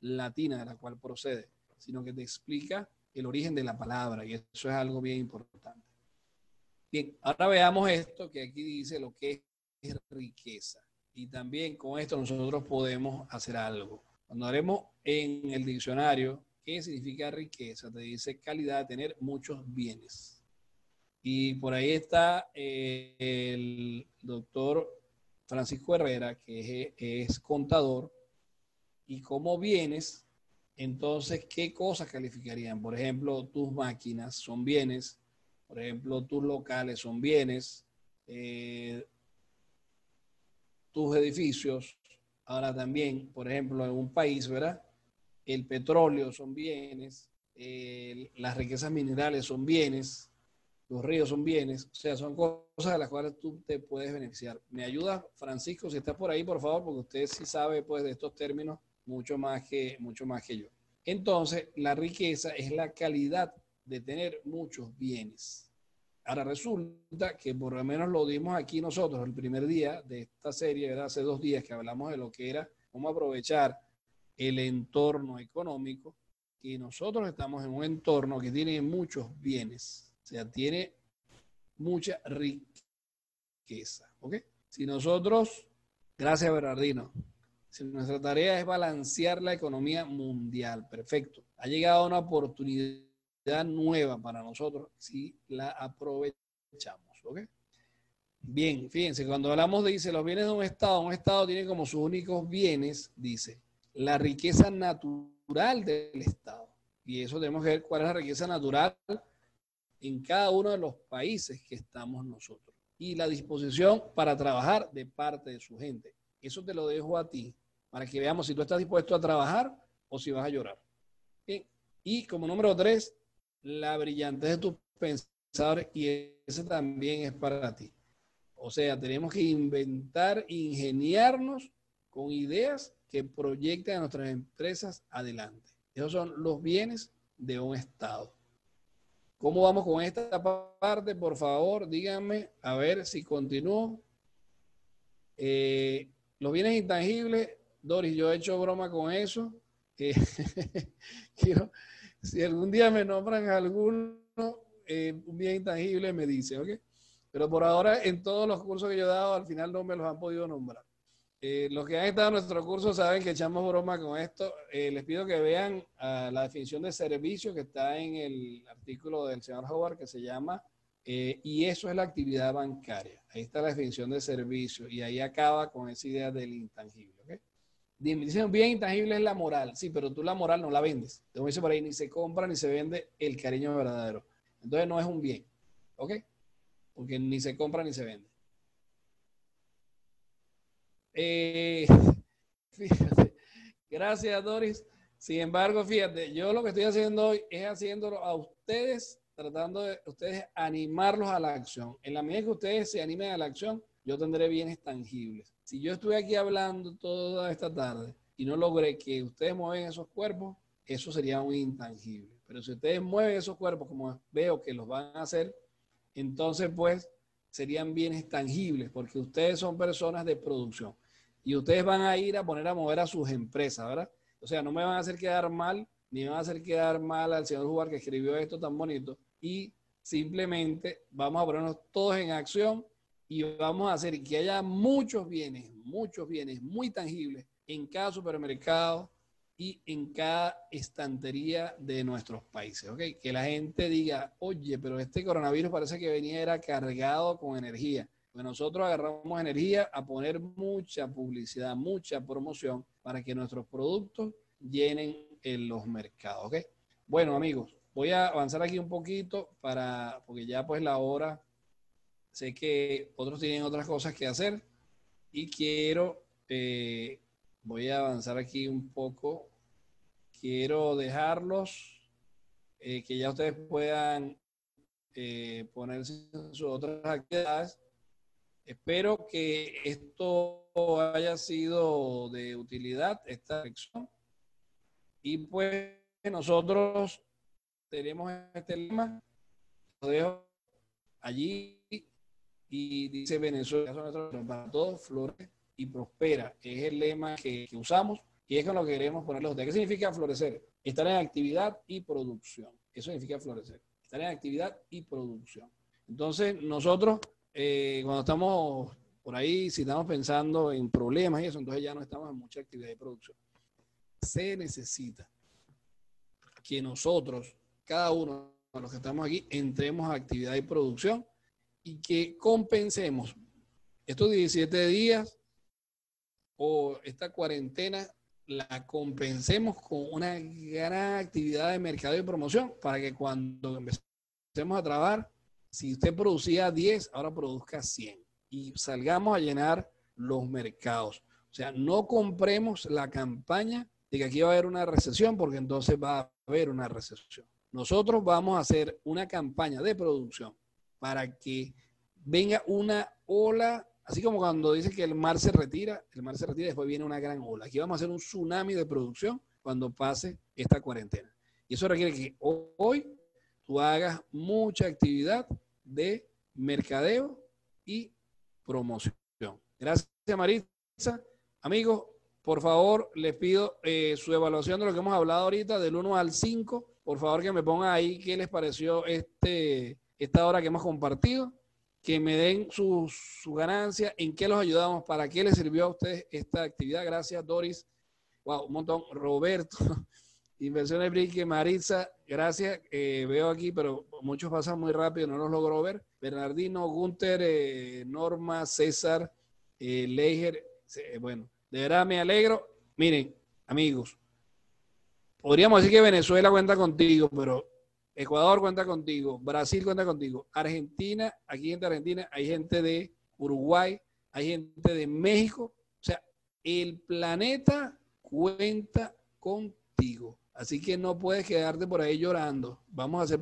Latina de la cual procede, sino que te explica el origen de la palabra y eso es algo bien importante. Bien, ahora veamos esto que aquí dice lo que es riqueza. Y también con esto nosotros podemos hacer algo. Cuando haremos en el diccionario qué significa riqueza, te dice calidad tener muchos bienes. Y por ahí está eh, el doctor Francisco Herrera, que es contador, y como bienes, entonces, ¿qué cosas calificarían? Por ejemplo, tus máquinas son bienes, por ejemplo, tus locales son bienes, eh, tus edificios, ahora también, por ejemplo, en un país, ¿verdad? El petróleo son bienes, las riquezas minerales son bienes, los ríos son bienes, o sea, son cosas de las cuales tú te puedes beneficiar. ¿Me ayuda, Francisco, si estás por ahí, por favor? Porque usted sí sabe, pues, de estos términos mucho más que, mucho más que yo. Entonces, la riqueza es la calidad de tener muchos bienes. Ahora resulta que por lo menos lo dimos aquí nosotros el primer día de esta serie, hace dos días que hablamos de lo que era cómo aprovechar el entorno económico, y nosotros estamos en un entorno que tiene muchos bienes, o sea, tiene mucha riqueza. ¿Ok? Si nosotros, gracias Bernardino, si nuestra tarea es balancear la economía mundial, perfecto. Ha llegado una oportunidad nueva para nosotros si la aprovechamos. ¿ok? Bien, fíjense, cuando hablamos de, dice, los bienes de un Estado, un Estado tiene como sus únicos bienes, dice, la riqueza natural del Estado. Y eso tenemos que ver cuál es la riqueza natural en cada uno de los países que estamos nosotros. Y la disposición para trabajar de parte de su gente. Eso te lo dejo a ti para que veamos si tú estás dispuesto a trabajar o si vas a llorar. Y como número tres, la brillantez de tus pensadores y ese también es para ti. O sea, tenemos que inventar, ingeniarnos con ideas que proyecten a nuestras empresas adelante. Esos son los bienes de un Estado. ¿Cómo vamos con esta parte? Por favor, díganme, a ver si continúo. Eh, los bienes intangibles, Doris, yo he hecho broma con eso. quiero, si algún día me nombran alguno, eh, un bien intangible, me dice, ¿ok? Pero por ahora, en todos los cursos que yo he dado, al final no me los han podido nombrar. Eh, los que han estado en nuestro curso saben que echamos broma con esto. Eh, les pido que vean la definición de servicio que está en el artículo del señor Howard que se llama eh, y eso es la actividad bancaria. Ahí está la definición de servicio y ahí acaba con esa idea del intangible. ¿okay? Dicen, bien intangible es la moral. Sí, pero tú la moral no la vendes. Como dice por ahí, ni se compra ni se vende el cariño verdadero. Entonces no es un bien. ¿Ok? Porque ni se compra ni se vende. Eh, fíjate. Gracias, Doris. Sin embargo, fíjate, yo lo que estoy haciendo hoy es haciéndolo a ustedes tratando de ustedes animarlos a la acción. En la medida que ustedes se animen a la acción, yo tendré bienes tangibles. Si yo estuve aquí hablando toda esta tarde y no logré que ustedes mueven esos cuerpos, eso sería un intangible. Pero si ustedes mueven esos cuerpos como veo que los van a hacer, entonces pues serían bienes tangibles porque ustedes son personas de producción y ustedes van a ir a poner a mover a sus empresas, ¿verdad? O sea, no me van a hacer quedar mal, ni van a hacer quedar mal al señor Jugar que escribió esto tan bonito, y simplemente vamos a ponernos todos en acción y vamos a hacer que haya muchos bienes, muchos bienes muy tangibles en cada supermercado y en cada estantería de nuestros países, ¿ok? Que la gente diga, oye, pero este coronavirus parece que venía era cargado con energía. Pues nosotros agarramos energía a poner mucha publicidad, mucha promoción para que nuestros productos llenen en los mercados, ¿ok? Bueno, amigos, Voy a avanzar aquí un poquito para, porque ya pues la hora, sé que otros tienen otras cosas que hacer y quiero eh, Voy a avanzar aquí un poco. Quiero dejarlos, eh, que ya ustedes puedan eh, ponerse en sus otras actividades. Espero que esto haya sido de utilidad, esta lección. Y pues nosotros tenemos este lema, lo dejo allí y dice Venezuela, para todos, flores y prospera. Es el lema que, usamos y es con lo que queremos ponerle a ¿Qué significa florecer? Estar en actividad y producción. Eso significa florecer. Estar en actividad y producción. Entonces, nosotros, eh, cuando estamos por ahí, si estamos pensando en problemas y eso, entonces ya no estamos en mucha actividad y producción. Se necesita que nosotros, cada uno de los que estamos aquí, entremos a actividad y producción y que compensemos estos 17 días o esta cuarentena, la compensemos con una gran actividad de mercado y promoción para que cuando empecemos a trabajar, si usted producía 10, ahora produzca 100 y salgamos a llenar los mercados. O sea, no compremos la campaña de que aquí va a haber una recesión porque entonces va a haber una recesión. Nosotros vamos a hacer una campaña de producción para que venga una ola, así como cuando dice que el mar se retira, el mar se retira y después viene una gran ola. Aquí vamos a hacer un tsunami de producción cuando pase esta cuarentena. Y eso requiere que hoy tú hagas mucha actividad de mercadeo y promoción. Gracias, Maritza. Amigos, por favor, les pido eh, su evaluación de lo que hemos hablado ahorita, del 1 al 5. Por favor, que me pongan ahí qué les pareció este, esta hora que hemos compartido que me den su, su, ganancia, en qué los ayudamos, para qué les sirvió a ustedes esta actividad. Gracias, Doris. Wow, un montón. Roberto, Inversiones Brique, Maritza, gracias. Eh, veo aquí, pero muchos pasan muy rápido, no los logro ver. Bernardino, Gunter, eh, Norma, César, Leiger. bueno, de verdad me alegro. Miren, amigos, podríamos decir que Venezuela cuenta contigo, pero Ecuador cuenta contigo, Brasil cuenta contigo, Argentina, aquí gente de Argentina, hay gente de Uruguay, hay gente de México. O sea, el planeta cuenta contigo. Así que no puedes quedarte por ahí llorando. Vamos a hacer